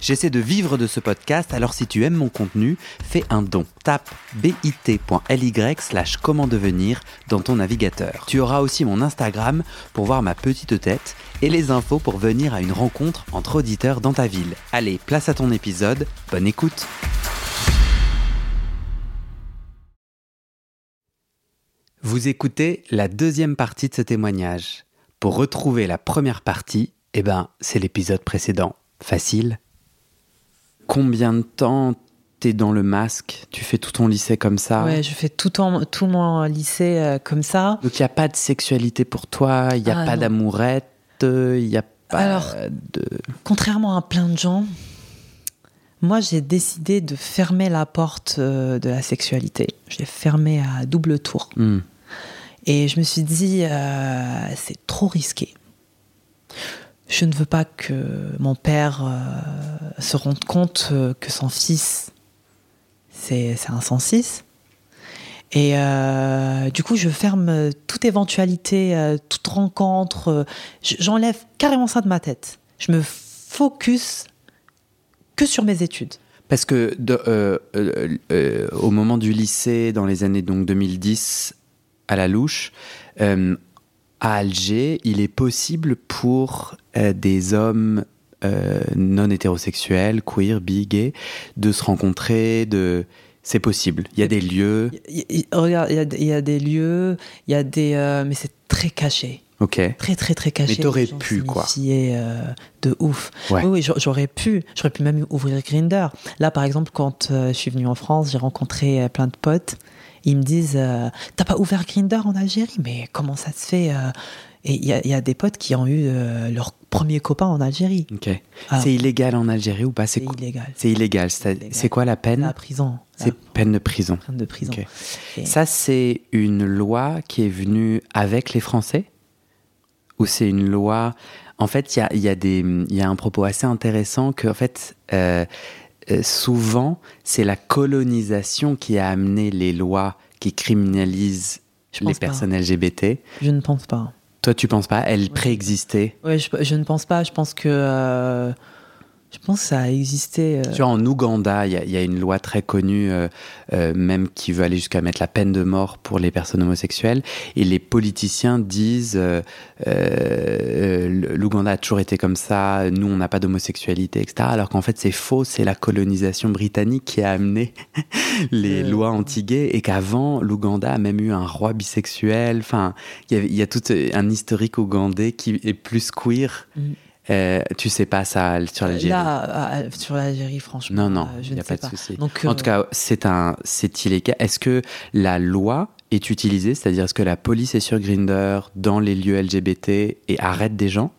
J'essaie de vivre de ce podcast, alors si tu aimes mon contenu, fais un don. Tape bit.ly slash comment devenir dans ton navigateur. Tu auras aussi mon Instagram pour voir ma petite tête et les infos pour venir à une rencontre entre auditeurs dans ta ville. Allez, place à ton épisode, bonne écoute Vous écoutez la deuxième partie de ce témoignage. Pour retrouver la première partie, eh ben, c'est l'épisode précédent. Facile Combien de temps t'es dans le masque? Tu fais tout ton lycée comme ça? Ouais, je fais tout, en, tout mon lycée euh, comme ça. Donc il n'y a pas de sexualité pour toi, il n'y a Ah, pas non. d'amourette, il n'y a pas Alors, de... Contrairement à plein de gens, moi j'ai décidé de fermer la porte euh, de la sexualité. Je l'ai fermée à double tour. Hmm. Et je me suis dit, euh, c'est trop risqué. Je ne veux pas que mon père euh, se rende compte euh, que son fils, c'est un 106. Et euh, du coup, je ferme toute éventualité, toute rencontre. J'enlève carrément ça de ma tête. Je me focus que sur mes études. Parce que au moment du lycée, dans les années donc 2010, à la louche, à Alger, il est possible pour euh, des hommes euh, non hétérosexuels, queer, bi, gay, de se rencontrer, de... C'est possible. Il y a des lieux. Il y- il- regarde, il y, a- il y a des lieux, il y a des, euh, mais c'est très caché. Ok. très très très caché. Mais t'aurais pu, quoi. euh, de ouf. Ouais. Oui, oui, j'a- j'aurais pu. J'aurais pu même ouvrir Grinder. Là, par exemple, quand je suis venue en France, j'ai rencontré plein de potes. Ils me disent euh, T'as pas ouvert Grinder en Algérie? Mais comment ça se fait euh? Et il y, a- il y a des potes qui ont eu euh, leur premier copain en Algérie. Ok. Ah. C'est illégal en Algérie ou pas? C'est illégal. C'est illégal. C'est quoi la peine? La prison. C'est La peine de prison. peine de prison. Et- Ça, c'est une loi qui est venue avec les Français? Ou c'est une loi? En fait, il y a, y, a y a un propos assez intéressant que, en fait, euh, euh, souvent, c'est la colonisation qui a amené les lois qui criminalisent les pas. personnes LGBT. Je ne pense pas. Toi, tu penses pas? Elles préexistaient? Je, je ne pense pas. Je pense que. euh, je pense que ça a existé. euh, Tu vois, en Ouganda, il y, a- il y a une loi très connue, euh, euh, même qui veut aller jusqu'à mettre la peine de mort pour les personnes homosexuelles. Et les politiciens disent l'Ouganda a toujours été comme ça, nous, on n'a pas d'homosexualité, etc. Alors qu'en fait, c'est faux, c'est la colonisation britannique qui a amené les lois anti-gays et qu'avant, l'Ouganda a même eu un roi bisexuel. Enfin, il y, avait- il y a tout un historique ougandais qui est plus queer. Mm. Euh, tu sais pas ça sur l'Algérie Là, sur l'Algérie, franchement. non, non, euh, je il n'y ne a pas de souci. En euh, tout cas, c'est un, c'est illégal. Est-ce que la loi est utilisée, c'est-à-dire est-ce que la police est sur Grinder dans les lieux LGBT et arrête des gens?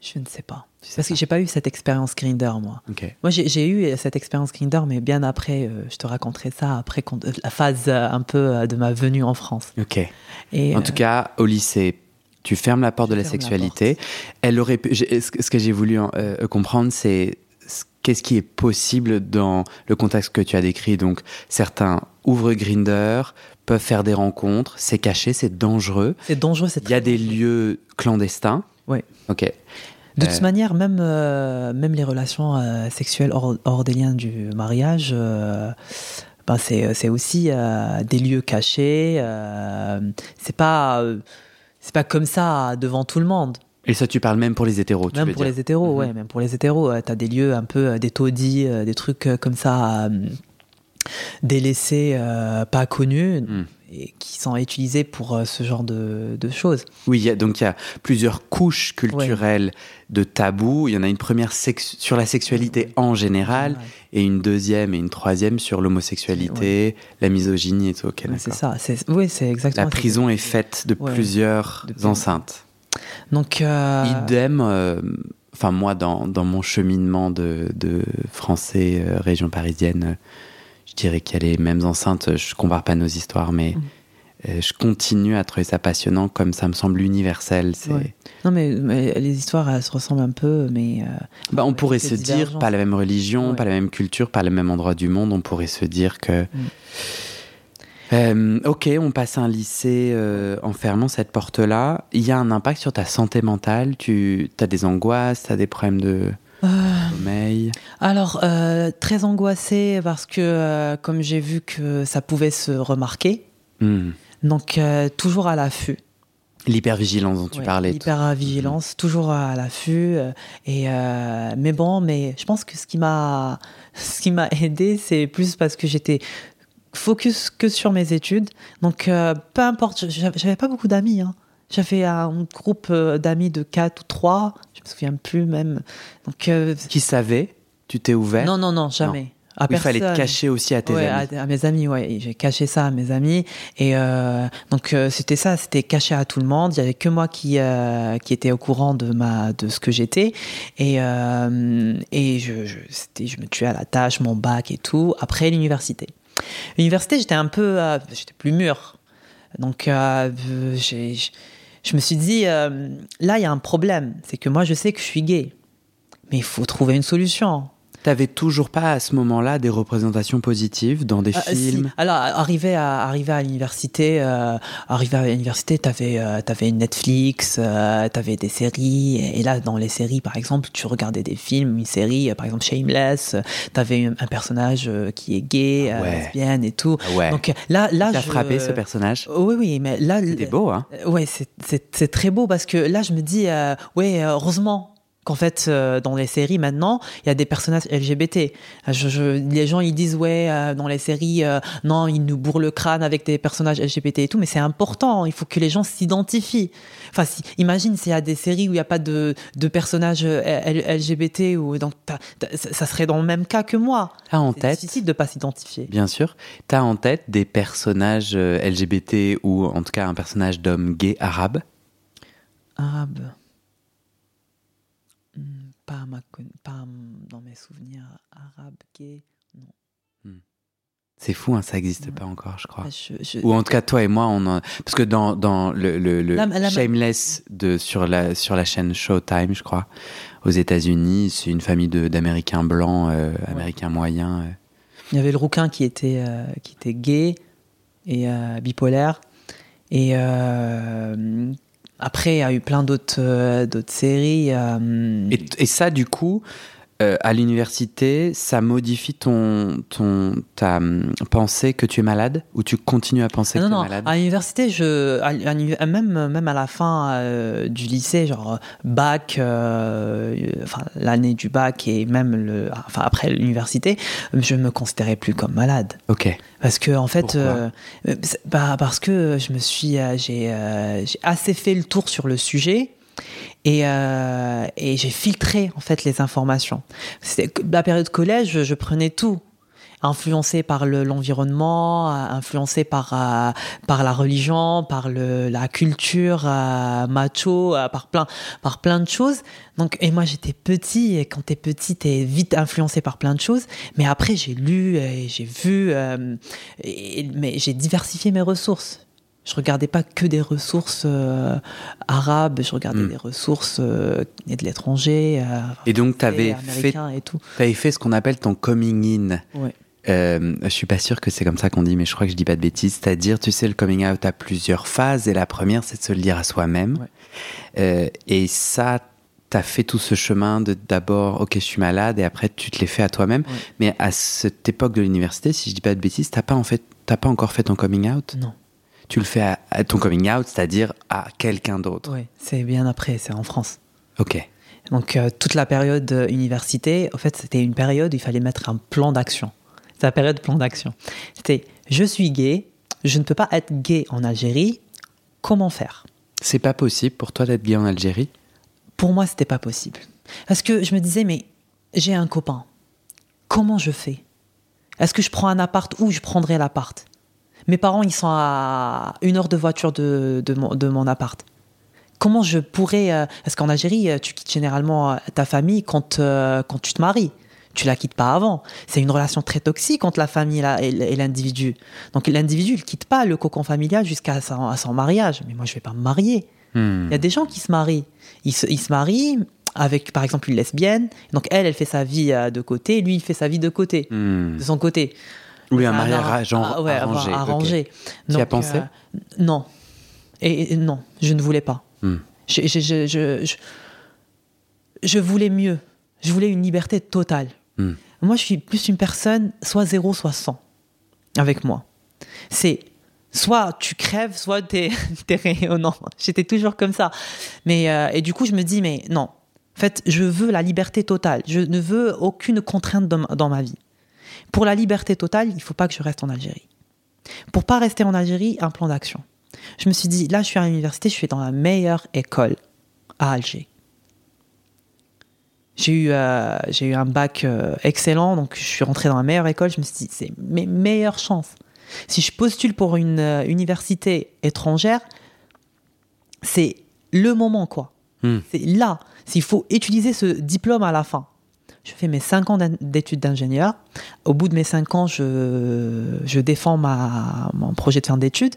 Je ne sais pas. Tu sais Parce que pas. j'ai pas eu cette expérience Grinder, moi. Ok. Moi, j'ai eu cette expérience Grinder, mais bien après, euh, je te raconterai ça après la phase euh, un peu euh, de ma venue en France. Ok. Et, En euh, tout cas, au lycée, tu fermes la porte de la sexualité. Elle aurait pu- ce que- j'ai voulu euh, comprendre, c'est ce- qu'est-ce qui est possible dans le contexte que tu as décrit. Donc, certains ouvrent Grinder, peuvent faire des rencontres, c'est caché, c'est dangereux. c'est dangereux, c'est Il y a des lieux clandestins. Ouais. Ok. De Euh, toute manière, même, euh, même les relations euh, sexuelles hors, hors des liens du mariage, euh, ben c'est c'est aussi euh, des lieux cachés. euh, c'est pas, euh, c'est pas comme ça devant tout le monde. Et ça, tu parles même pour les hétéros, tu Même veux pour dire les hétéros, Mhm. ouais, même pour les hétéros, euh, t'as des lieux un peu, euh, des taudis, euh, des trucs comme ça, délaissés, pas connus, Mm. Et qui sont utilisés pour euh, ce genre de, de choses. Oui, il y a- donc il y a plusieurs couches culturelles de tabous. Il y en a une première sur la sexualité en général, Ouais. et une deuxième et une troisième sur l'homosexualité, la misogynie et tout. Ok, Ouais, c'est ça. Oui, c'est exactement La prison est faite de plusieurs De enceintes. Donc, euh, Idem, euh, enfin moi, dans, dans mon cheminement de, de français région parisienne, je dirais qu'il y a les mêmes enceintes. Je compare pas nos histoires, mais Mhm. je continue à trouver ça passionnant, comme ça me semble universel. Non, mais, les histoires, elles se ressemblent un peu, mais. bah, on pourrait se dire, pas la même religion, pas la même culture, pas le même endroit du monde, on pourrait se dire que. Mm. Euh, ok, on passe à un lycée euh, en fermant cette porte-là. Il y a un impact sur ta santé mentale? Tu as des angoisses, tu as des problèmes de euh, sommeil Alors, très angoissée parce que, comme j'ai vu que ça pouvait se remarquer, hmm. donc toujours à l'affût. L'hypervigilance dont tu parlais. L'hypervigilance, toujours à l'affût. et mais bon, mais je pense que ce qui m'a, ce qui m'a aidé, c'est plus parce que j'étais focus que sur mes études. Donc, euh, peu importe, j'avais pas beaucoup d'amis. Hein. J'avais un groupe euh, d'amis de 4 ou 3, je me souviens plus même. Donc, euh, Qui savait Tu t'es ouvert? Non, non, non, jamais. Il fallait te cacher aussi à tes amis. À, mes amis, ouais. J'ai caché ça à mes amis. Et donc, c'était ça, c'était caché à tout le monde. Il n'y avait que moi qui, qui était au courant de, ma, de ce que j'étais. Et, et je, je, je me tuais à la tâche, mon bac et tout, après l'université. L'université, j'étais un peu, euh, j'étais plus mûr. Donc, euh, je me suis dit, euh, là, il y a un problème. C'est que moi, je sais que je suis gay. Mais il faut trouver une solution. T'avais toujours pas à ce moment-là des représentations positives dans des euh, films? Alors, arrivé à, arrivé à l'université, euh, arrivé à l'université, t'avais euh, avais Netflix, euh, t'avais des séries, et, là, dans les séries, par exemple, tu regardais des films, une série, par exemple Shameless, t'avais un, un personnage qui est gay, ah lesbienne et tout. Ah ouais. Donc là, là, T'as frappé ce personnage? Oui, oui, mais là, c'était beau, hein? Ouais, c'est très beau parce que là, je me dis, ouais, heureusement qu'en fait euh, dans les séries maintenant il y a des personnages LGBT je, les gens ils disent ouais euh, dans les séries euh, non ils nous bourrent le crâne avec des personnages LGBT et tout mais c'est important. Il faut que les gens s'identifient. Enfin si, imagine s'il y a des séries où il n'y a pas de, de personnages LGBT ou donc ça serait dans le même cas que moi. As en tête difficile de pas s'identifier. Bien sûr. Tu as en tête des personnages LGBT ou en tout cas un personnage d'homme gay arabe? Arabe pas, dans mes souvenirs arabes, gays, non. Hmm. C'est fou, hein, ça n'existe pas encore, je crois. Ou en tout cas, toi et moi, on parce que dans, dans le, le, Shameless de, sur, la, sur la chaîne Showtime, je crois, aux États-Unis, c'est une famille d'Américains blancs, euh, Américains moyens. Euh. Il y avait le rouquin qui était, euh, qui était gay et bipolaire. Et après, il y a eu plein d'autres euh, séries. Euh, et, ça, du coup, euh, à l'université, ça modifie ton, ton, ta hum, pensée que tu es malade Ou tu continues à penser que tu es malade? À l'université, je, même, même à la fin du lycée, genre bac, enfin, l'année du bac et même le, enfin, après l'université, je me considérais plus comme malade. Ok. Parce que en fait, euh, bah, parce que je me suis, euh, euh, j'ai assez fait le tour sur le sujet et, et j'ai filtré en fait les informations. C'était la période collège, je prenais tout influencé par l'environnement, influencé par par la religion, par le, la culture macho, par plein par plein de choses. Donc et moi j'étais petit et quand t'es petit t'es vite influencé par plein de choses. Mais après j'ai lu et j'ai vu, euh, mais j'ai diversifié mes ressources. Je regardais pas que des ressources euh, arabes, je regardais hmm. des ressources euh, de l'étranger. et donc, tu avais fait, et tout. avais fait ce qu'on appelle ton coming in. Ouais. Euh, je suis pas sûr que c'est comme ça qu'on dit, mais je crois que je dis pas de bêtises. C'est-à-dire, tu sais, le coming out a plusieurs phases, et la première, c'est de se le dire à soi-même. Euh, et ça, tu as fait tout ce chemin de d'abord, ok, je suis malade, et après, tu te l'es fait à toi-même. Mais à cette époque de l'université, si je dis pas de bêtises, t'as pas en fait, t'as pas encore fait ton coming out? Non. Tu le fais à, ton coming out, c'est-à-dire à, quelqu'un d'autre. Oui, c'est bien après, c'est en France. Ok. Donc euh, toute la période université, en fait, c'était une période où il fallait mettre un plan d'action sa période plan d'action. C'était je suis gay, je ne peux pas être gay en Algérie, comment faire? C'est pas possible pour toi d'être gay en Algérie? Pour moi, c'était pas possible. Parce que je me disais, mais j'ai un copain, comment je fais? Est-ce que je prends un appart ou je prendrai l'appart? Mes parents, ils sont à une heure de voiture de, de, mon, appart comment je pourrais. Euh, parce qu'en Algérie, tu quittes généralement euh, ta famille quand, euh, quand tu te maries tu la quittes pas avant. C'est une relation très toxique entre la famille et et l'individu. Donc l'individu, il quitte pas le cocon familial jusqu'à son, mariage. Mais moi, je vais pas me marier. Hmm. Il y a des gens qui se marient. Ils se, ils se marient avec, par exemple, une lesbienne. Donc elle, elle fait sa vie euh, de côté, lui, il fait sa vie de côté, hmm. de son côté. Oui, un mariage ah, arrangé. arrangé. tu as pensé euh, Non. Et, non, je ne voulais pas. Hmm. Je, je, je, je, voulais mieux. Je voulais une liberté totale. Hmm. Moi, je suis plus une personne, soit zéro, soit 100, avec moi. C'est soit tu crèves, soit tu es, rayonnant. J'étais toujours comme ça. Mais, euh, et du coup, je me dis, mais non. En fait, je veux la liberté totale. Je ne veux aucune contrainte dans ma vie. Pour la liberté totale, il ne faut pas que je reste en Algérie. Pour pas rester en Algérie, un plan d'action. Je me suis dit, là, je suis à l'université, je suis dans la meilleure école à Alger. J'ai eu, euh, j'ai eu un bac euh, excellent, donc je suis rentré dans la meilleure école. Je me suis dit, c'est mes meilleures chances. Si je postule pour une euh, université étrangère, c'est le moment, quoi. Hmm. C'est là. S'il faut utiliser ce diplôme à la fin. Je fais mes 5 ans d'études d'ingénieur. Au bout de mes 5 ans, je, je défends ma, mon projet de fin d'études.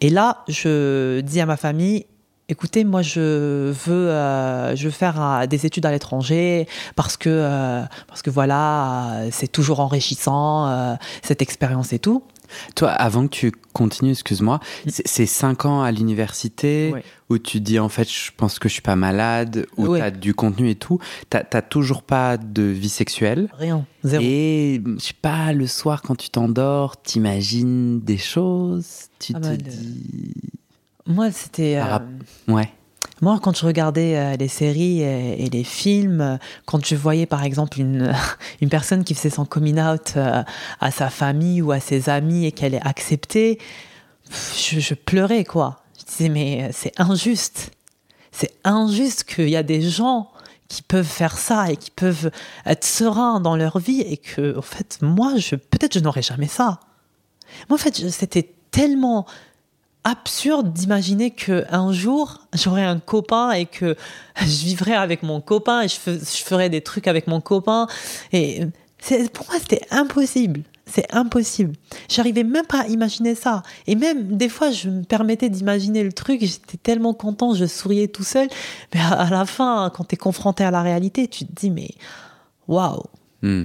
Et là, je dis à ma famille, écoutez, moi, je veux, euh, je veux faire euh, des études à l'étranger parce que, euh, parce que voilà, c'est toujours enrichissant, cette expérience et tout. Toi, avant que tu continues, excuse-moi, mm. c'est cinq ans à l'université où tu dis en fait, je pense que je suis pas malade, où tu as du contenu et tout. Tu n'as toujours pas de vie sexuelle? Rien, zéro. Et je sais pas, le soir quand tu t'endors, t'imagines des choses, tu ah te bah, dis. Moi, c'était. Euh, ouais. Moi, quand je regardais euh, les séries et, les films, euh, quand je voyais par exemple une, une personne qui faisait son coming out euh, à sa famille ou à ses amis et qu'elle est acceptée, je, pleurais quoi. Je disais mais c'est injuste. C'est injuste qu'il y a des gens qui peuvent faire ça et qui peuvent être sereins dans leur vie et que en fait moi je peut-être je n'aurais jamais ça. Moi en fait c'était tellement absurde d'imaginer que un jour j'aurais un copain et que je vivrais avec mon copain et je, ferais des trucs avec mon copain. Et pour moi c'était impossible. C'est impossible. J'arrivais même pas à imaginer ça. Et même des fois je me permettais d'imaginer le truc j'étais tellement content je souriais tout seul. Mais à, la fin quand tu es confronté à la réalité tu te dis mais waouh. Hmm.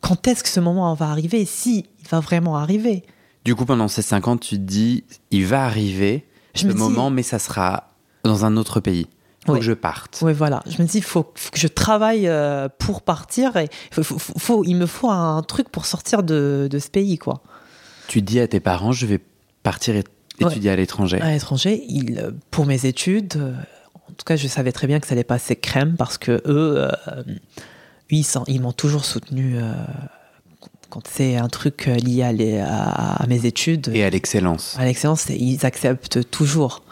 quand est-ce que ce moment va arriver? Si il va vraiment arriver du coup, pendant ces cinq ans, tu te dis, il va arriver ce moment, mais ça sera dans un autre pays. Faut que je parte. Oui, voilà. Je me dis, il faut, que je travaille euh, pour partir. Et faut, il me faut un truc pour sortir de, ce pays, quoi. Tu dis à tes parents, je vais partir étudier à l'étranger. À l'étranger, pour mes études, euh, en tout cas, je savais très bien que ça allait passer crème parce que eux, euh, ils, ils m'ont toujours soutenu quand c'est un truc euh, lié à, mes études. Et à l'excellence. À l'excellence, ils acceptent toujours.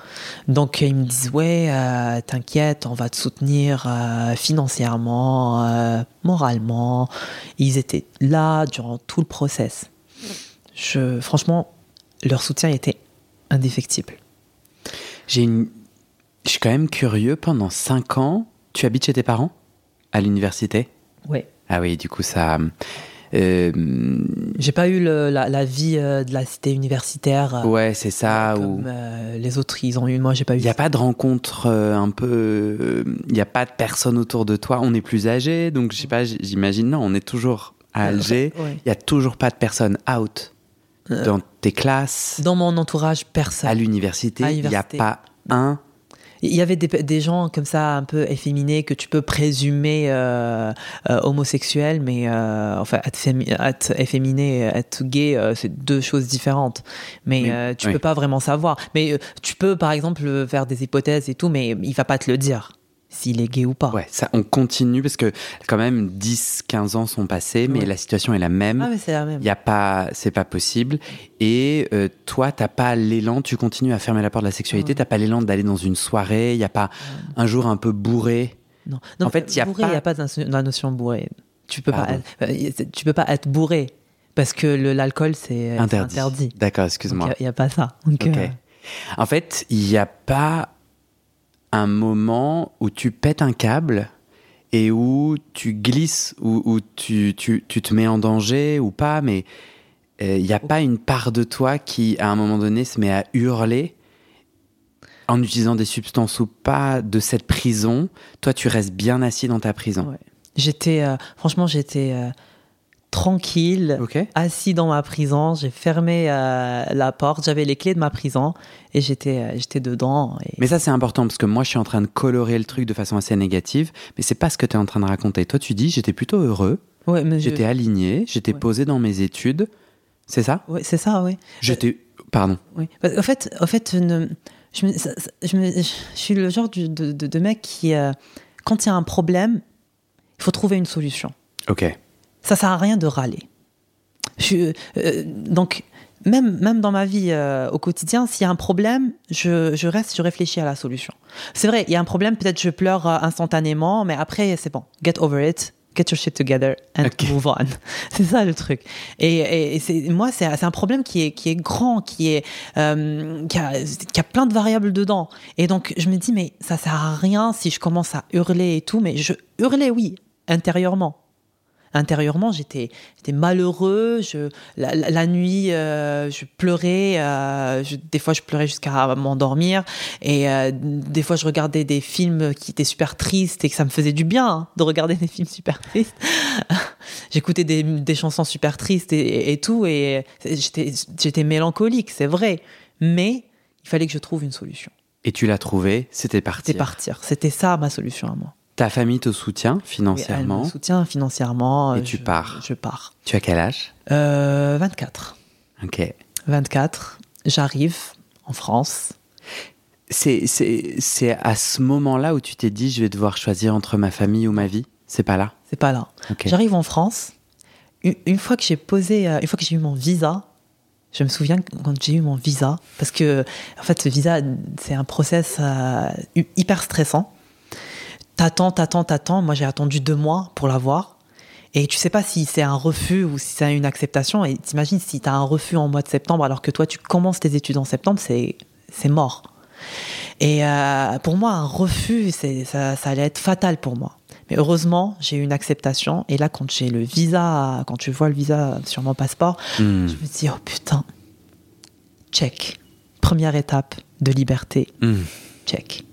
Donc ils me disent ouais, euh, t'inquiète, on va te soutenir euh, financièrement, moralement. Ils étaient là durant tout le process. Je, franchement, leur soutien était indéfectible. J'ai une... Je suis quand même curieux. Pendant cinq ans, tu habites chez tes parents? À l'université? Oui. Ah oui, du coup ça J'ai pas eu la, vie euh, de la cité universitaire. Euh, ouais, c'est ça. Comme les autres, ils ont eu. Moi, j'ai pas eu. Il n'y a pas de rencontre un peu. Il n'y a pas de personne autour de toi. On est plus âgé, donc je sais pas. J'imagine non. On est toujours à Alger. Il n'y a toujours pas de personne out dans tes classes. Dans mon entourage, personne. À l'université, il n'y a pas un il y avait des, gens comme ça un peu efféminés que tu peux présumer euh, euh, homosexuels, mais euh, enfin être, efféminé, être gay, c'est deux choses différentes. Mais tu peux pas vraiment savoir. Mais tu peux par exemple faire des hypothèses et tout, mais il va pas te le dire s'il est gay ou pas. Ouais, ça, on continue parce que quand même 10, 15 ans sont passés, mais la situation est la même. Ah, mais c'est la même. Il y a pas, c'est pas possible. Et euh, toi, t'as pas l'élan, tu continues à fermer la porte de la sexualité, t'as pas l'élan d'aller dans une soirée, il y a pas un jour un peu bourré? Non, en fait, il y a pas. Il y a pas la notion bourré. Tu peux pas, euh, tu peux pas être bourré parce que l'alcool c'est interdit. D'accord, excuse-moi. Il n'y a, pas ça. Donc, euh, En fait, il n'y a pas un moment où tu pètes un câble et où tu glisses, où, où tu, tu, tu, te mets en danger ou pas, mais il euh, n'y a pas une part de toi qui, à un moment donné, se met à hurler en utilisant des substances ou pas de cette prison. Toi, tu restes bien assis dans ta prison. J'étais, euh, franchement, j'étais euh, tranquille, assis dans ma prison. J'ai fermé la porte, j'avais les clés de ma prison et j'étais, j'étais dedans. Mais ça, c'est important parce que moi, je suis en train de colorer le truc de façon assez négative, mais c'est pas ce que tu es en train de raconter. Toi, tu dis, j'étais plutôt heureux. j'étais aligné, j'étais posé dans mes études. C'est ça? Oui, c'est ça, oui. J'étais. Pardon. Oui. En fait, en fait je, je, suis le genre de, de, mec qui, euh, quand il y a un problème, il faut trouver une solution. Ok. Ça sert à rien de râler. Je, euh, donc, même, même dans ma vie euh, au quotidien, s'il y a un problème, je, je, reste, je réfléchis à la solution. C'est vrai, il y a un problème, peut-être je pleure instantanément, mais après, c'est bon, get over it, get your shit together and move on. C'est ça le truc. Et, et c'est, moi, c'est, c'est un problème qui est, qui est grand, qui, est, euh, qui, a, qui a plein de variables dedans. Et donc, je me dis, mais ça sert à rien si je commence à hurler et tout. Mais je hurlais, oui, intérieurement intérieurement, j'étais, j'étais malheureux. Je, la, nuit, euh, je pleurais. Euh, des fois, je pleurais jusqu'à m'endormir. Et euh, des fois, je regardais des films qui étaient super tristes et que ça me faisait du bien hein, de regarder des films super tristes. J'écoutais des, des, chansons super tristes et, et tout. Et j'étais, j'étais mélancolique, c'est vrai. Mais il fallait que je trouve une solution. Et tu l'as trouvé, c'était partir. C'était partir. C'était ça ma solution à moi. Ta famille te soutient financièrement oui, elle me soutient financièrement. Et tu pars Je pars. Tu as quel âge? Euh, 24. Ok. 24. J'arrive en France. C'est à ce moment-là où tu t'es dit je vais devoir choisir entre ma famille ou ma vie? C'est pas là? C'est pas là. J'arrive en France. Une, fois que j'ai posé, euh, une fois que j'ai eu mon visa, je me souviens quand j'ai eu mon visa, parce que en fait ce visa c'est un process euh, hyper stressant t'attends, t'attends, t'attends. Moi, j'ai attendu deux mois pour l'avoir. Et tu sais pas si c'est un refus ou si c'est une acceptation. Et t'imagines si t'as un refus en mois de septembre alors que toi, tu commences tes études en septembre, c'est, c'est mort. Et euh, pour moi, un refus, c'est, ça, ça allait être fatal pour moi. Mais heureusement, j'ai eu une acceptation. Et là, quand j'ai le visa, quand tu vois le visa sur mon passeport, hmm. je me dis, oh putain, check. Première étape de liberté, hmm. check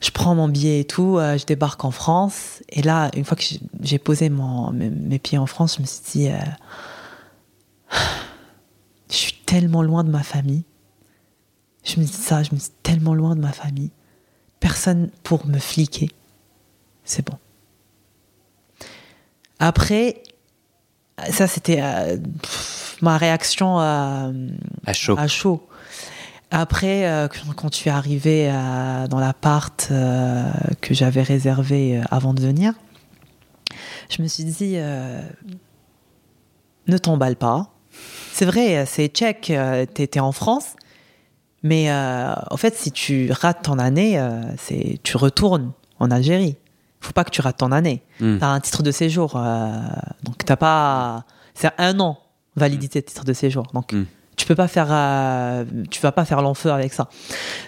je prends mon billet et tout, euh, je débarque en France. Et là, une fois que j'ai posé mon, mes, pieds en France, je me suis dit, euh, je suis tellement loin de ma famille. Je me dis ça, je me suis tellement loin de ma famille. Personne pour me fliquer. C'est bon. Après, ça c'était euh, ma réaction à chaud. À chaud. Après, euh, quand tu es arrivé euh, dans l'appart euh, que j'avais réservé avant de venir, je me suis dit, ne t'emballe pas. C'est vrai, c'est tchèque, tu étais en France, mais en fait, si tu rates ton année, c'est tu retournes en Algérie. Faut pas que tu rates ton année. Hmm. Tu as un titre de séjour, donc t'as pas. C'est un an validité de titre de séjour. Donc, hmm tu peux pas faire, euh, tu vas pas faire l'enfeu avec ça.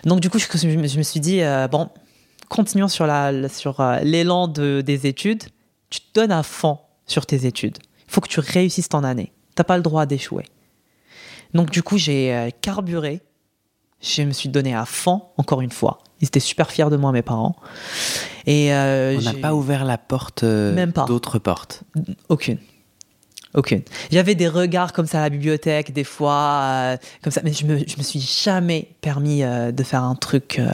Donc du coup, je, je me suis dit euh, bon, continuons sur la, sur euh, l'élan de, des études. Tu te donnes à fond sur tes études. Il faut que tu réussisses ton année. T'as pas le droit d'échouer. Donc du coup, j'ai carburé. Je me suis donné à fond, encore une fois. Ils étaient super fiers de moi, mes parents. Et on n'a pas ouvert la porte, même pas d'autres portes. Aucune. Aucune. J'avais des regards comme ça à la bibliothèque, des fois, euh, comme ça, mais je me, je me suis jamais permis euh, de faire un truc euh,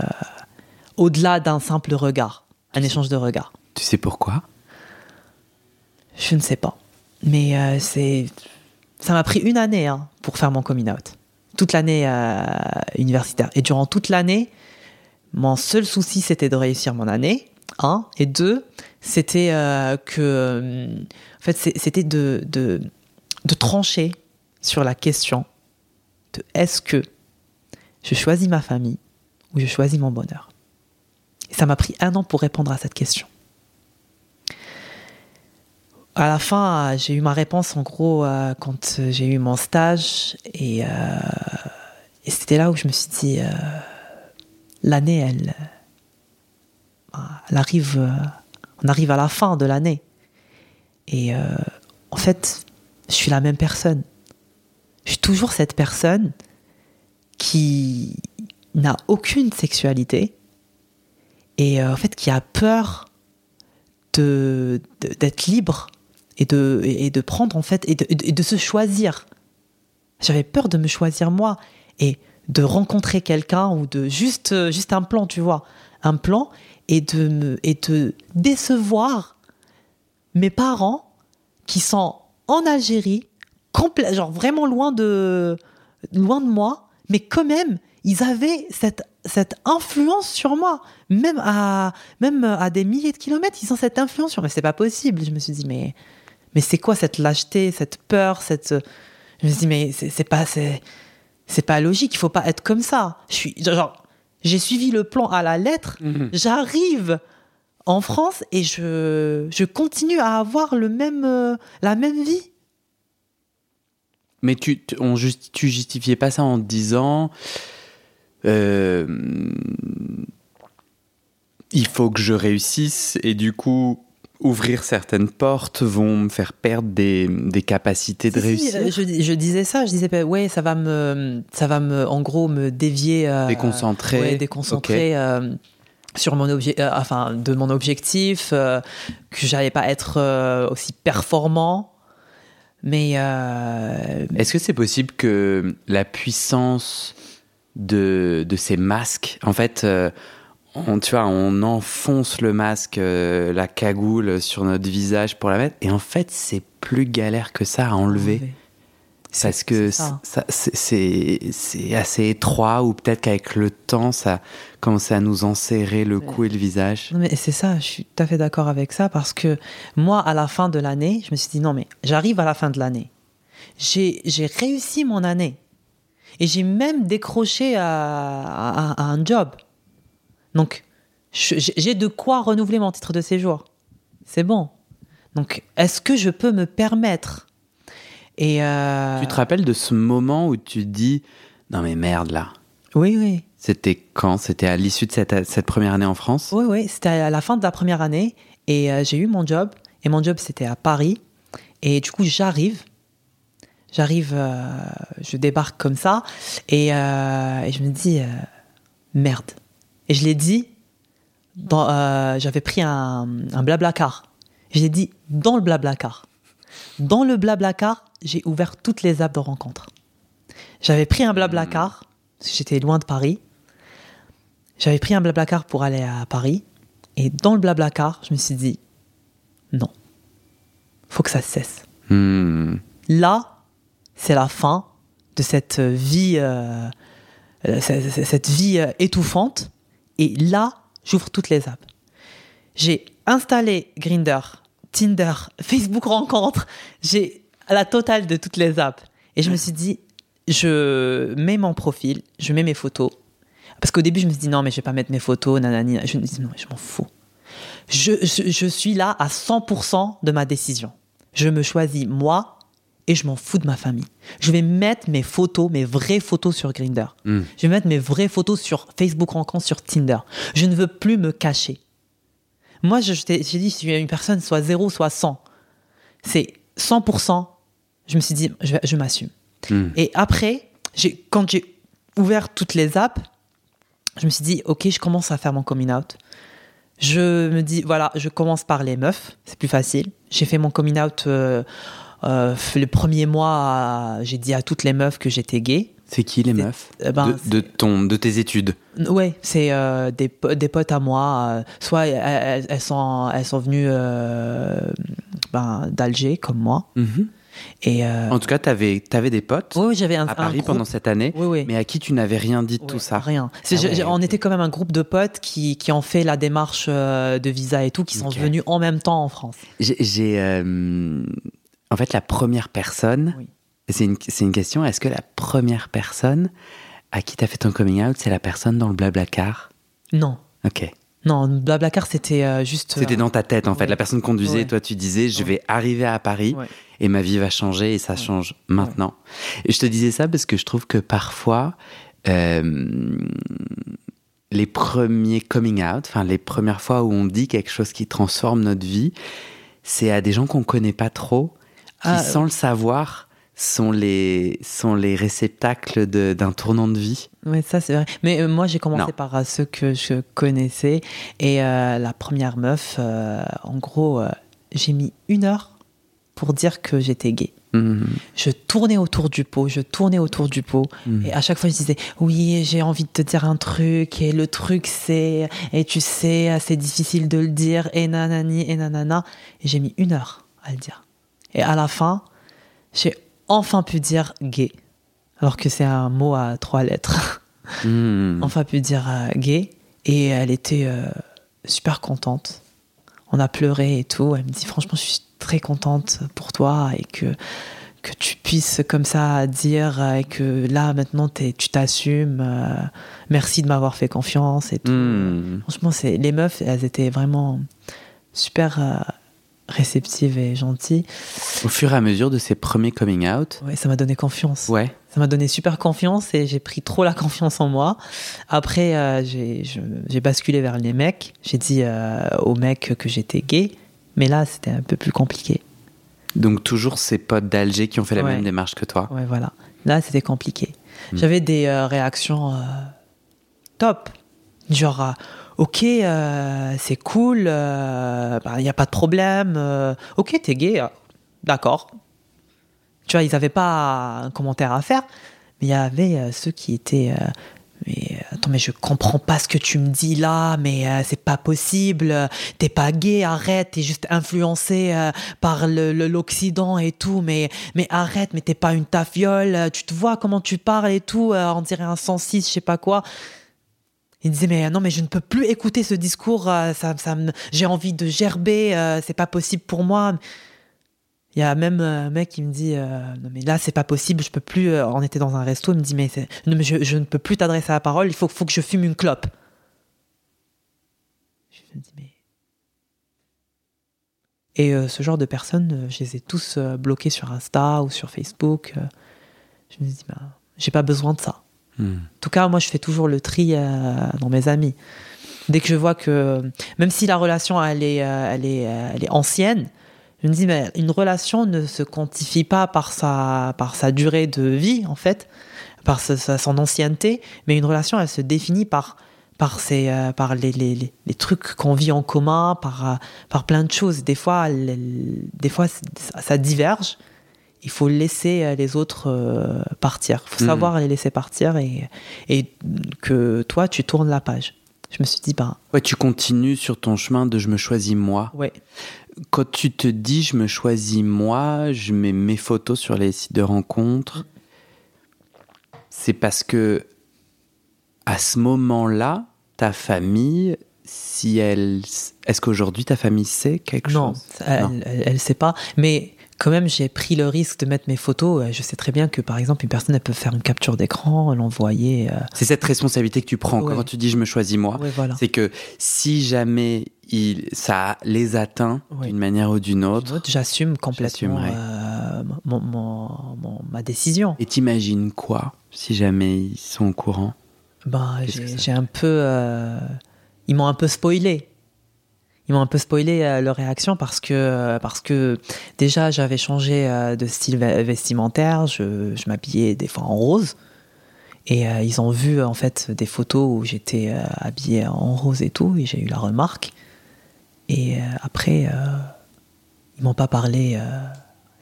au-delà d'un simple regard, un échange de regards. Tu sais pourquoi? Je ne sais pas. Mais c'est. Ça m'a pris une année hein, pour faire mon coming out. Toute l'année universitaire. Et durant toute l'année, mon seul souci, c'était de réussir mon année. Un. Et deux, c'était que en fait, c'était de, de, trancher sur la question de est-ce que je choisis ma famille ou je choisis mon bonheur. Et ça m'a pris un an pour répondre à cette question. À la fin, j'ai eu ma réponse en gros euh, quand j'ai eu mon stage et, euh, c'était là où je me suis dit euh, l'année, elle arrive On arrive à la fin de l'année. Et euh, en fait, je suis la même personne. Je suis toujours cette personne qui n'a aucune sexualité et euh, en fait qui a peur de, d'être libre et de, et de prendre en fait et de, et de se choisir. J'avais peur de me choisir moi et de rencontrer quelqu'un ou de juste, euh, juste un plan, tu vois, un plan et de, me, et de décevoir mes parents qui sont en Algérie, genre vraiment loin de, loin de moi, mais quand même, ils avaient cette, cette influence sur moi. Même à, même à des milliers de kilomètres, ils ont cette influence sur moi. C'est pas possible. Je me suis dit, mais, mais c'est quoi cette lâcheté, cette peur, cette. Je me suis dit, mais c'est pas, c'est pas logique. Il faut pas être comme ça. Je suis, genre, j'ai suivi le plan à la lettre. Mhm. J'arrive en France et je, je continue à avoir le même, euh, la même vie. Mais tu, on tu justifiais pas ça en disant euh, il faut que je réussisse et du coup ouvrir certaines portes vont me faire perdre des, des capacités de réussir. je, je, disais ça, je disais ouais ça va me ça va me en gros me dévier, euh, déconcentrer, ouais, déconcentrer. Euh, sur mon objet, enfin de mon objectif, que j'allais pas être aussi performant mais euh, est-ce que c'est possible que la puissance de, de ces masques, en fait, euh, on, tu vois, on enfonce le masque, euh, la cagoule sur notre visage pour la mettre, et en fait, c'est plus galère que ça à enlever. Parce que c'est assez étroit, ou peut-être qu'avec le temps, ça commence à nous enserrer le cou et le visage. mais c'est ça, je suis tout à fait d'accord avec ça, parce que moi, à la fin de l'année, je me suis dit, non, mais j'arrive à la fin de l'année. J'ai réussi mon année. Et j'ai même décroché à, un job. Donc, j'ai de quoi renouveler mon titre de séjour. C'est bon. Donc, est-ce que je peux me permettre? Et euh, Tu te rappelles de ce moment où tu dis non mais merde là. Oui oui. C'était quand? C'était à l'issue de cette, cette, première année en France? Oui oui, c'était à la fin de la première année et euh, j'ai eu mon job et mon job c'était à Paris et du coup j'arrive. J'arrive, euh, je débarque comme ça et, je me dis merde. Et je l'ai dit, j'avais pris un, un blabla car. Je l'ai dit dans le blabla car. Dans le blabla car, j'ai ouvert toutes les apps de rencontre. J'avais pris un blablacar, parce que j'étais loin de Paris. J'avais pris un blablacar pour aller à Paris. Et dans le blablacar, je me suis dit, non, faut que ça cesse. Hmm. Là, c'est la fin de cette vie, euh, cette vie euh, étouffante. Et là, j'ouvre toutes les apps. J'ai installé Grinder, Tinder, Facebook Rencontre. J'ai la totale de toutes les apps. Et je me suis dit, je mets mon profil, je mets mes photos. Parce qu'au début, je me suis dit, non, mais je vais pas mettre mes photos, nanani. Je me dis, non, je m'en fous. Je, je, suis là à 100% de ma décision. Je me choisis moi et je m'en fous de ma famille. Je vais mettre mes photos, mes vraies photos sur Grindr. Hmm. Je vais mettre mes vraies photos sur Facebook Rencontre, sur Tinder. Je ne veux plus me cacher. Moi, j'ai dit, si une personne soit 0, soit 100, c'est 100% je me suis dit, je, m'assume. Hmm. Et après, quand j'ai ouvert toutes les apps, je me suis dit, ok, je commence à faire mon coming out. Je me dis, voilà, je commence par les meufs, c'est plus facile. J'ai fait mon coming out euh, euh, le premier mois, j'ai dit à toutes les meufs que j'étais gay. C'est qui les meufs eh ben, de, ton, de tes études Ouais, c'est euh, des, des, potes à moi. soit elles, sont, elles sont venues ben, d'Alger, comme moi. Mm-hmm. Et euh, En tout cas, tu avais, avais, des potes oui, j'avais un, à Paris pendant cette année, oui, mais à qui tu n'avais rien dit de tout ça Rien. Ah on était quand même un groupe de potes qui, qui ont fait la démarche euh, de visa et tout, qui sont venus en même temps en France. J'ai. Euh, en fait, la première personne, c'est une, une, question est-ce que la première personne à qui tu as fait ton coming out, c'est la personne dans le blabla car Non. Ok. Non, Blablacar, c'était euh, juste. C'était dans ta tête, en fait. La personne conduisait, toi, tu disais, je vais arriver à Paris et ma vie va changer et ça change maintenant. Et je te disais ça parce que je trouve que parfois, euh, les premiers coming out, enfin les premières fois où on dit quelque chose qui transforme notre vie, c'est à des gens qu'on connaît pas trop, qui Ah, sans le savoir sont les, sont les réceptacles d'un tournant de vie. Oui, ça c'est vrai. Mais euh, moi j'ai commencé Non. par euh, ceux que je connaissais. Et euh, la première meuf, euh, en gros, euh, j'ai mis une heure pour dire que j'étais gay. Mhm. Je tournais autour du pot, je tournais autour du pot. Mhm. Et à chaque fois, je disais, oui, j'ai envie de te dire un truc. Et le truc, c'est, et tu sais, c'est difficile de le dire. Et nanani, et nanana. Et j'ai mis une heure à le dire. Et à la fin, j'ai enfin pu dire gay. Alors que c'est un mot à trois lettres. Mhm. enfin pu dire euh, gay. Et elle était euh, super contente. On a pleuré et tout. Elle me dit franchement, je suis très contente pour toi et que que tu puisses comme ça dire euh, et que là maintenant tu t'assumes. euh, merci de m'avoir fait confiance et tout. Mhm. Franchement, c'est les meufs, elles étaient vraiment super réceptives et gentilles. Au fur et à mesure de ces premiers coming out, Ouais, ça m'a donné confiance. ouais. Ça m'a donné super confiance et j'ai pris trop la confiance en moi. Après, euh, j'ai basculé vers les mecs. J'ai dit euh, aux mecs que j'étais gay. Mais là, c'était un peu plus compliqué. Donc toujours ces potes d'Alger qui ont fait la Ouais. même démarche que toi. Ouais, voilà. Là, c'était compliqué. Mm. J'avais des euh, réactions top. Genre, ok, euh, c'est cool, il n'y a pas de problème. euh, ok, t'es gay, euh, d'accord. Tu vois, ils n'avaient pas un commentaire à faire. Mais il y avait euh, ceux qui étaient. euh, mais attends, mais je comprends pas ce que tu me dis là, mais euh, c'est pas possible. euh, T'es pas gay, arrête, t'es juste influencé euh, par le- le- l'Occident et tout, mais, mais arrête, mais t'es pas une tafiole, euh, tu te vois comment tu parles et tout, euh, on dirait un 106, je sais pas quoi. Il disait, mais euh, non, mais je ne peux plus écouter ce discours, euh, ça, ça j'ai envie de gerber, euh, c'est pas possible pour moi. Il y a même un mec qui me dit non mais là c'est pas possible je peux plus on était dans un resto il me dit mais, non, mais je, je ne peux plus t'adresser la parole il faut, faut que je fume une clope. Je me dis mais. Et ce genre de personnes je les ai tous bloqués sur Insta ou sur Facebook je me dis bah j'ai pas besoin de ça Mhm. en tout cas, moi, je fais toujours le tri euh, dans mes amis. Dès que je vois que, même si la relation elle est, euh, elle est, euh, elle est ancienne, je me dis, mais une relation ne se quantifie pas par sa, par sa durée de vie, en fait, par sa- son ancienneté, mais une relation, elle se définit par, par, par les, les, les, trucs qu'on vit en commun, par, par plein de choses. Des fois, des fois ça diverge. Il faut laisser euh, les autres euh, partir. Il faut Mhm. savoir les laisser partir et, et que toi, tu tournes la page. Je me suis dit, ben, Ouais, tu continues sur ton chemin de je me choisis moi. ouais, Quand tu te dis je me choisis moi, je mets mes photos sur les sites de rencontres, c'est parce que à ce moment-là, ta famille, si elle, est-ce qu'aujourd'hui ta famille sait quelque non, chose? elle, Non. elle, elle sait pas. Mais quand même, j'ai pris le risque de mettre mes photos. Je sais très bien que, par exemple, une personne, elle peut faire une capture d'écran, l'envoyer. euh, C'est cette responsabilité que tu prends Ouais. quand tu dis je me choisis moi. ouais, voilà. C'est que si jamais il, ça les atteint Ouais. d'une manière ou d'une autre, J'assume complètement euh, mon, mon- mon- ma décision. et t'imagines quoi si jamais ils sont au courant? Ben, j'ai un peu. euh, ils m'ont un peu spoilé. Ils m'ont un peu spoilé euh, leur réaction parce que, parce que déjà j'avais changé euh, de style ve- vestimentaire, je, je m'habillais des fois en rose. Et euh, ils ont vu en fait des photos où j'étais euh, habillée en rose et tout, et j'ai eu la remarque. Et euh, après, euh, ils m'ont pas parlé euh,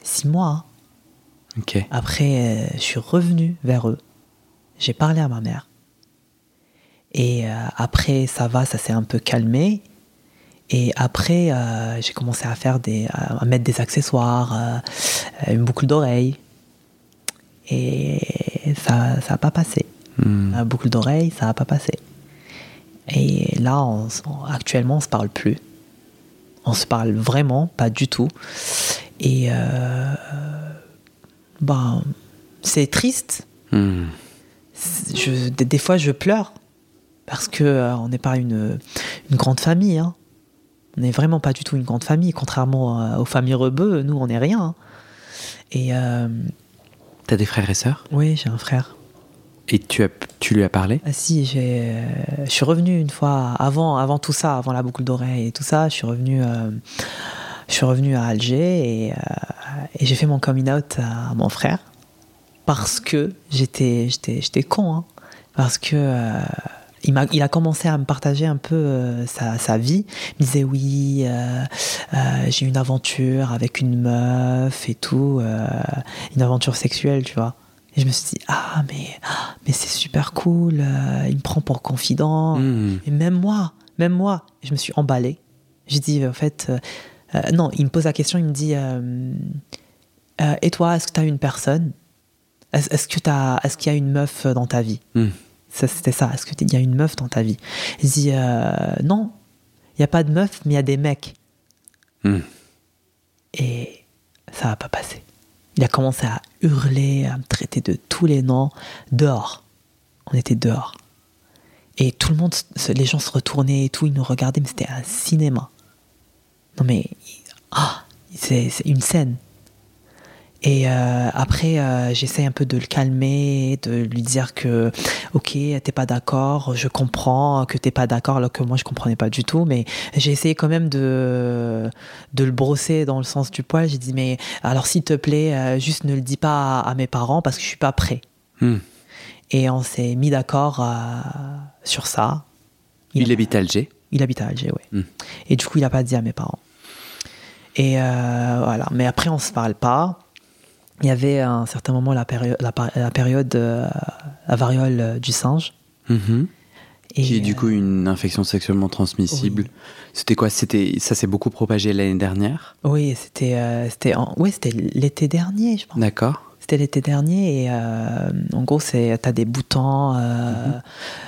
six mois. hein. Après, euh, je suis revenu vers eux. J'ai parlé à ma mère. Et euh, après, ça va, ça s'est un peu calmé. Et après, euh, j'ai commencé à faire des, à mettre des accessoires, euh, une boucle d'oreille. Et ça, ça a pas passé. Hmm. La boucle d'oreille, ça a pas passé. Et là, on s- actuellement, on se parle plus. On se parle vraiment pas du tout. Et euh, ben, c'est triste. Hmm. Je, des, des fois, je pleure parce que on n'est pas une, une grande famille. hein. On n'est vraiment pas du tout une grande famille, contrairement euh, aux familles rebeux. Nous, on n'est rien. hein. Et euh, T'as des frères et sœurs? Oui, j'ai un frère. Et tu, as, tu lui as parlé? Ah si, j'ai, euh, je suis revenu une fois avant, avant tout ça, avant la boucle d'oreille et tout ça. Je suis revenu, euh, je suis revenu à Alger et, euh, et j'ai fait mon coming out à mon frère parce que j'étais, j'étais, j'étais con, hein. parce que il, a commencé à me partager un peu euh, sa, sa vie. Il me disait oui, euh, euh, j'ai une aventure avec une meuf et tout, euh, une aventure sexuelle, tu vois. Et je me suis dit ah mais ah, mais c'est super cool. euh, il me prend pour confident. Hmm. Et même moi, même moi, je me suis emballée. J'ai dit, en fait, non, il me pose la question, il me dit, et toi, est-ce que tu as une personne? Est-ce que est-ce qu'il y a une meuf dans ta vie? Hmm. Ça, C'était ça, est-ce qu'il y a une meuf dans ta vie? Il dit, euh, non, il n'y a pas de meuf, mais il y a des mecs. Hmm. Et ça va pas passer. Il a commencé à hurler, à me traiter de tous les noms, dehors. On était dehors. Et tout le monde, les gens se retournaient et tout, ils nous regardaient, mais c'était un cinéma. Non mais, ah, c'est une scène. Et euh, après, euh, j'essaie un peu de le calmer, de lui dire que, ok, t'es pas d'accord, je comprends que t'es pas d'accord, alors que moi je comprenais pas du tout, mais j'ai essayé quand même de, de le brosser dans le sens du poil. J'ai dit, mais alors s'il te plaît, euh, juste ne le dis pas à, à mes parents parce que je suis pas prêt. Hmm. Et on s'est mis d'accord euh, sur ça. Il habite à Alger. Il habite à Alger, oui. Mm. Et du coup, il n'a pas dit à mes parents. Et euh, voilà. Mais après, on se parle pas. Il y avait à un certain moment la, péri- la, période, euh, la variole euh, du singe. Mhm. Et, Qui est du euh, coup une infection sexuellement transmissible. Oui. C'était quoi? C'était ça s'est beaucoup propagé l'année dernière? Oui, c'était euh, c'était ouais, c'était l'été dernier, je pense. D'accord. C'était l'été dernier et euh, en gros, c'est t'as des boutons euh,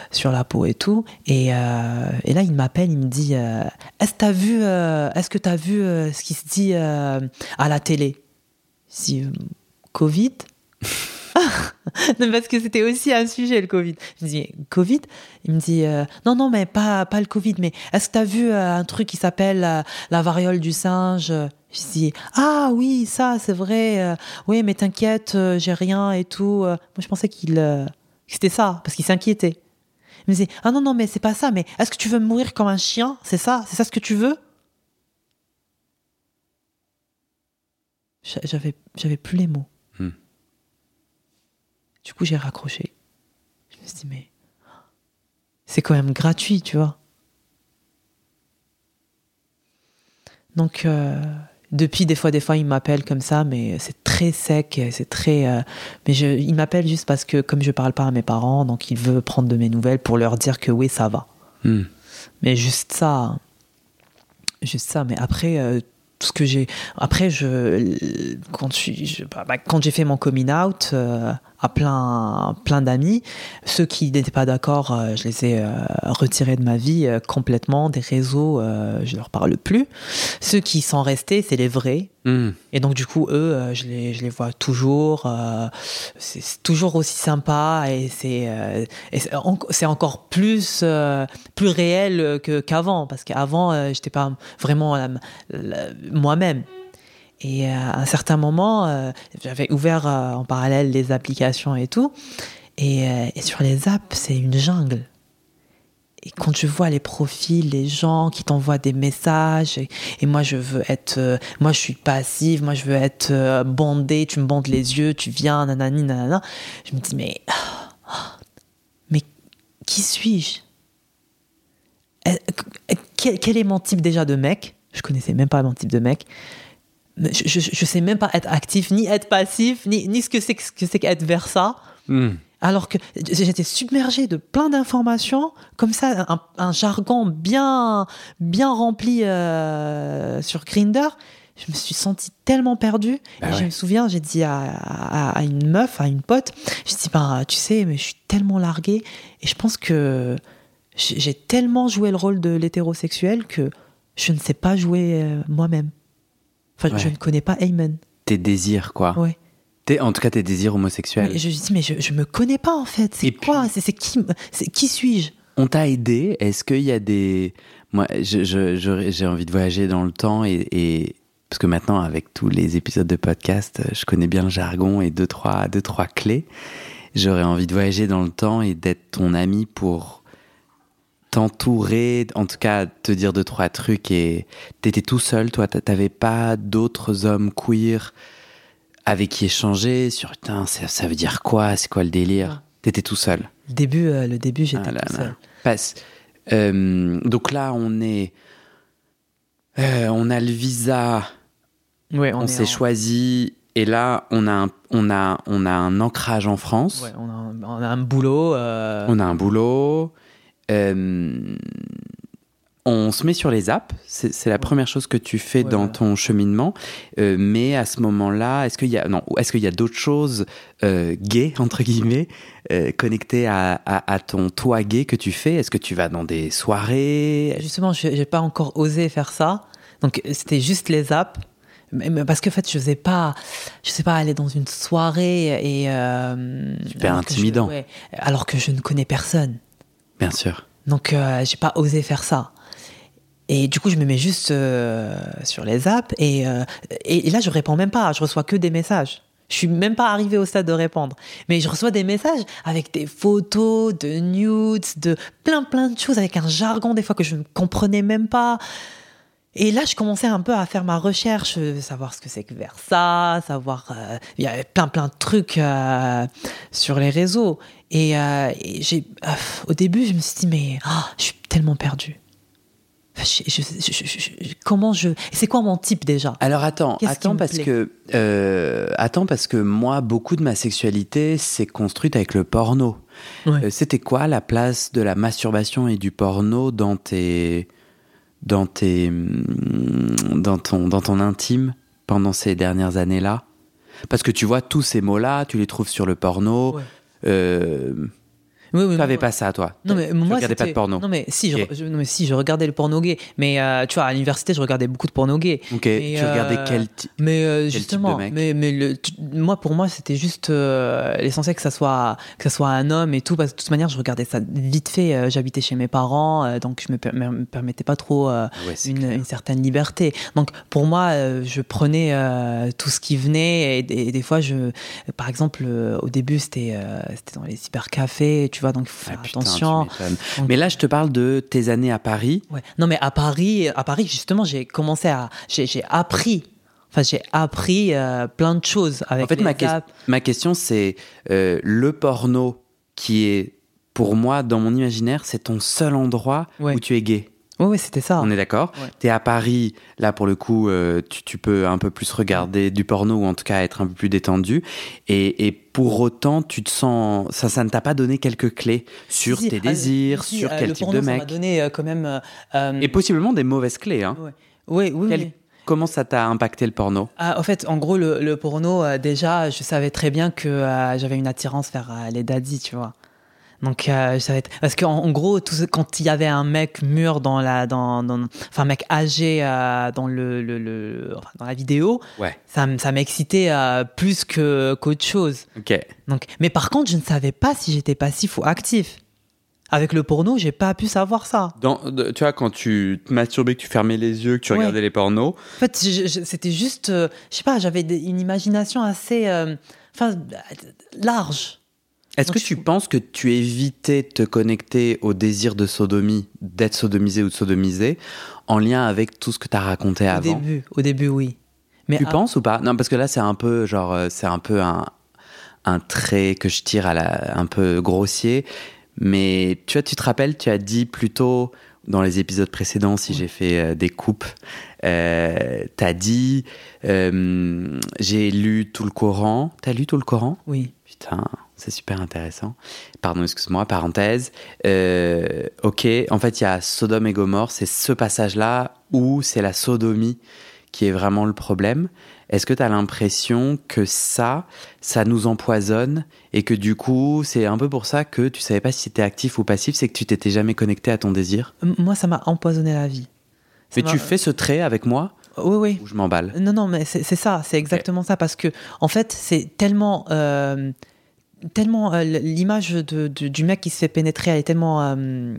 sur la peau et tout. Et, euh, et là, il m'appelle, il me dit euh, Est-ce que t'as vu, euh, est-ce que t'as vu euh, ce qui se dit euh, à la télé? Euh, Covid parce que c'était aussi un sujet le Covid. Je dis Covid Il me dit euh, non non mais pas pas le Covid mais est-ce que tu as vu euh, un truc qui s'appelle euh, la variole du singe? Je dis ah oui ça c'est vrai oui mais t'inquiète j'ai rien et tout. Moi je pensais qu'il c'était ça parce qu'il s'inquiétait. Il me disait ah non non mais c'est pas ça mais est-ce que tu veux mourir comme un chien? C'est ça c'est ça ce que tu veux? J'a- J'avais j'avais plus les mots. Du coup, j'ai raccroché. Je me suis dit, mais c'est quand même gratuit, tu vois. Donc, euh, depuis, des fois, des fois, il m'appelle comme ça, mais c'est très sec, c'est très. euh, mais je, il m'appelle juste parce que, comme je parle pas à mes parents, donc il veut prendre de mes nouvelles pour leur dire que oui, ça va. Hmm. Mais juste ça. Juste ça. Mais après, euh, tout ce que j'ai. Après, je, quand, je, suis- je- bah, bah, quand j'ai fait mon coming out euh, à plein, plein d'amis, ceux qui n'étaient pas d'accord, euh, je les ai euh, retirés de ma vie euh, complètement, des réseaux, je leur parle plus. Ceux qui sont restés, c'est les vrais. Hmm. Et donc, du coup, eux, je les, je les vois toujours. c'est toujours aussi sympa et c'est encore plus, plus réel qu'avant. Parce qu'avant, j'étais pas vraiment moi-même. Et euh, à un certain moment, euh, j'avais ouvert euh, en parallèle les applications et tout. Et, sur les apps, c'est une jungle. Et quand tu vois les profils, les gens qui t'envoient des messages, et, moi je veux être, moi je suis passive, moi je veux être euh, bandée, tu me bandes les yeux, tu viens, nanani, nanana. Je me dis, mais, mais qui suis-je? Quel, quel est mon type déjà de mec? Je connaissais même pas mon type de mec. Je, je, je sais même pas être actif, ni être passif, ni, ni ce que c'est que ce que c'est qu'être versa. Hmm. Alors que j'étais submergée de plein d'informations, comme ça, un, un jargon bien, bien rempli euh, sur Grinder. Je me suis sentie tellement perdue. Bah et je me souviens, j'ai dit à, à- à une meuf, à une pote, j'ai dit, ben, tu sais, mais je suis tellement larguée. Et je pense que j'ai j'ai tellement joué le rôle de l'hétérosexuel que je ne sais pas jouer euh, moi-même. Enfin, je ne connais pas Ayman. Tes désirs, quoi. Ouais. Tes- en tout cas, tes désirs homosexuels. Mais je dis, mais je, je me connais pas en fait. C'est Et quoi puis- C'est c'est qui, c'est qui suis-je? On t'a aidé Est-ce qu'il y a des. Moi, je- je- je- j'ai envie de voyager dans le temps et, et- Parce que maintenant, avec tous les épisodes de podcast, je connais bien le jargon et deux, trois, deux, trois clés. j'aurais envie de voyager dans le temps et d'être ton ami pour t'entourer, en tout cas te dire deux trois trucs et t'étais tout seul, toi, t'avais pas d'autres hommes queer avec qui échanger sur putain ça, ça veut dire quoi, c'est quoi le délire, t'étais tout seul. Le début, euh, le début j'étais ah tout seul. Passe. Euh, donc là on est, euh, on a le visa, ouais, on, s'est choisi et là, on a un, on a, on a un ancrage en France. Ouais, on, a un, on, a un, boulot. Euh... On a un boulot. Euh, on se met sur les apps, c'est la première chose que tu fais dans ton cheminement. Euh, mais à ce moment-là, est-ce qu'il y a non, est-ce qu'il y a d'autres choses euh, gays entre guillemets euh, connectées à, à, à, ton toi gay que tu fais? Est-ce que tu vas dans des soirées? Justement, j'ai pas encore osé faire ça. Donc c'était juste les apps. Parce qu'en fait, je sais pas, je sais pas aller dans une soirée et super intimidant. Je, ouais, alors que je ne connais personne. Bien sûr. Donc euh, j'ai pas osé faire ça. Et du coup, je me mets juste euh, sur les apps et, euh, et, et, là, je réponds même pas. Je reçois que des messages. Je suis même pas arrivé au stade de répondre. Mais je reçois des messages avec des photos, de nudes, de plein plein de choses, avec un jargon des fois que je ne comprenais même pas. Et là, je commençais un peu à faire ma recherche, savoir ce que c'est que Versa, savoir. Euh, il y avait plein plein de trucs euh, sur les réseaux. Et, euh, et j'ai, au début, je me suis dit mais oh, je suis tellement perdue. Je, je, je, comment je c'est quoi mon type déjà? Alors attends, attends parce que euh, attends parce que moi beaucoup de ma sexualité s'est construite avec le porno. Ouais. Euh, C'était quoi la place de la masturbation et du porno dans tes dans tes dans ton dans ton intime pendant ces dernières années-là? Parce que tu vois tous ces mots-là, tu les trouves sur le porno. Ouais. Euh, oui, oui, tu n'avais pas ça, toi. Non, mais tu moi, regardais pas de porno. Non, mais si, je, je, non, mais si, je regardais le porno gay. Mais euh, tu vois, à l'université, je regardais beaucoup de porno gay. Ok. Mais, tu euh, regardais quel, mais euh, quel justement, type de mec mais mais le, tu, moi, pour moi, c'était juste euh, l'essentiel que ça soit que ça soit un homme et tout. Parce que de toute manière, je regardais ça vite fait. Euh, J'habitais chez mes parents, euh, donc je me, per me permettais pas trop ouais, une, une, certaine liberté. Donc pour moi, je prenais tout ce qui venait et, et, des fois, je, par exemple, au début, c'était c'était dans les cybercafés, tu vois, donc il faut faire ah, attention. Donc, mais là, je te parle de tes années à Paris. Ouais. Non, mais à Paris, à Paris, justement, j'ai commencé à, j'ai appris. Enfin, j'ai appris euh, plein de choses avec. En fait, ma, que ma, question, c'est euh, le porno qui est, pour moi, dans mon imaginaire, c'est ton seul endroit ouais. où tu es gay. Oui, oui, c'était ça. On est d'accord. Ouais. Tu es à Paris, là pour le coup, euh, tu, tu, peux un peu plus regarder du porno ou en tout cas être un peu plus détendu. Et, et pour autant, tu te sens. Ça, ça ne t'a pas donné quelques clés sur si, tes désirs, euh, si, sur euh, quel le type porno, de mec. Ça m'a donné quand même. et possiblement des mauvaises clés. Hein. Ouais. Oui, oui, quel, oui. Comment ça t'a impacté le porno? Ah, En fait, en gros, le, le porno, euh, déjà, je savais très bien que euh, j'avais une attirance vers euh, les daddies, tu vois. Donc, je savais parce qu'en en gros, tout ce, quand il y avait un mec mûr dans la, dans, dans enfin, un mec âgé dans le, le, le enfin, dans la vidéo, ouais. ça, ça m'excitait plus que qu'autre chose. Ok. Donc, mais par contre, je ne savais pas si j'étais passif ou actif. Avec le porno, j'ai pas pu savoir ça. Dans, de, tu vois, quand tu te masturbais, que tu fermais les yeux, que tu ouais. regardais les pornos. En fait, c'était juste, euh, je sais pas, j'avais une imagination assez, euh, enfin, large. Est-ce que je... tu penses que tu évitais de te connecter au désir de sodomie, d'être sodomisé ou de sodomiser, en lien avec tout ce que tu as raconté au avant Au début, au début, oui. Mais tu penses ou pas? Non, parce que là, c'est un peu, genre, euh, c'est un peu un, un trait que je tire à la, un peu grossier. Mais tu vois, tu te rappelles, tu as dit plutôt dans les épisodes précédents, si j'ai fait euh, des coupes, euh, t'as dit euh, j'ai lu tout le Coran. T'as lu tout le Coran? Oui. Putain, c'est super intéressant. Pardon, excuse-moi, parenthèse. Euh, ok, en fait, il y a Sodome et Gomorre, c'est ce passage-là où c'est la sodomie qui est vraiment le problème. Est-ce que tu as l'impression que ça, ça nous empoisonne et que du coup, c'est un peu pour ça que tu savais pas si c'était actif ou passif, c'est que tu t'étais jamais connecté à ton désir? Moi, ça m'a empoisonné la vie. Ça mais tu fais ce trait avec moi? Oui, oui. Ou je m'emballe? Non, non, mais c'est ça, c'est exactement okay. ça parce que en fait, c'est tellement. Euh, tellement euh, l'image de, de, du mec qui se fait pénétrer elle est tellement euh,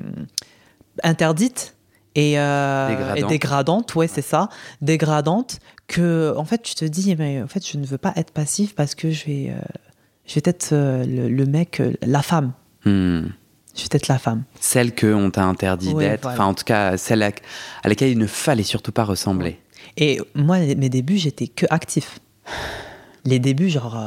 interdite et, euh, dégradante. et dégradante, ouais, c'est ça, dégradante, que en fait tu te dis mais en fait je ne veux pas être passif parce que je vais Je vais être le, le mec, la femme. Hmm. Je vais être la femme. Celle que on t'a interdit Ouais, d'être, voilà. enfin en tout cas celle à, à laquelle il ne fallait surtout pas ressembler. Et moi, mes débuts, j'étais que actif. Les débuts, genre,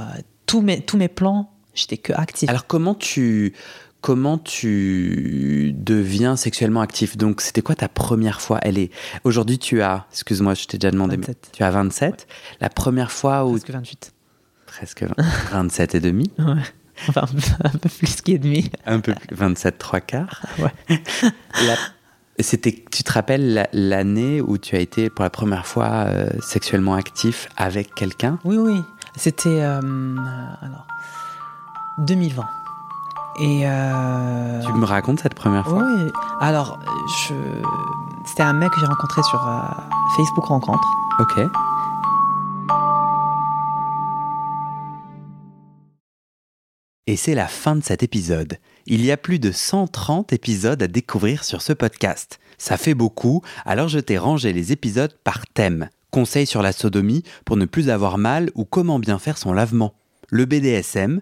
tous, mes, tous mes plans, j'étais que actif. Alors comment tu comment tu deviens sexuellement actif? Donc c'était quoi ta première fois? Elle est aujourd'hui tu as excuse-moi je t'ai déjà demandé mais 27. tu as 27 La première fois où Presque 28. presque 20 27 et demi Ouais. Enfin, un peu plus qu'ennemi. un peu plus 27 trois quarts. Ouais. La- C'était tu te rappelles la- l'année où tu as été pour la première fois euh, sexuellement actif avec quelqu'un? Oui, oui. C'était. euh, alors. 2020. Et. euh, Tu me racontes cette première fois? Oui. Alors, je. C'était un mec que j'ai rencontré sur euh, Facebook Rencontre. Ok. Et c'est la fin de cet épisode. Il y a plus de 130 épisodes à découvrir sur ce podcast. Ça fait beaucoup, alors je t'ai rangé les épisodes par thème. Conseils sur la sodomie pour ne plus avoir mal ou comment bien faire son lavement. Le BDSM,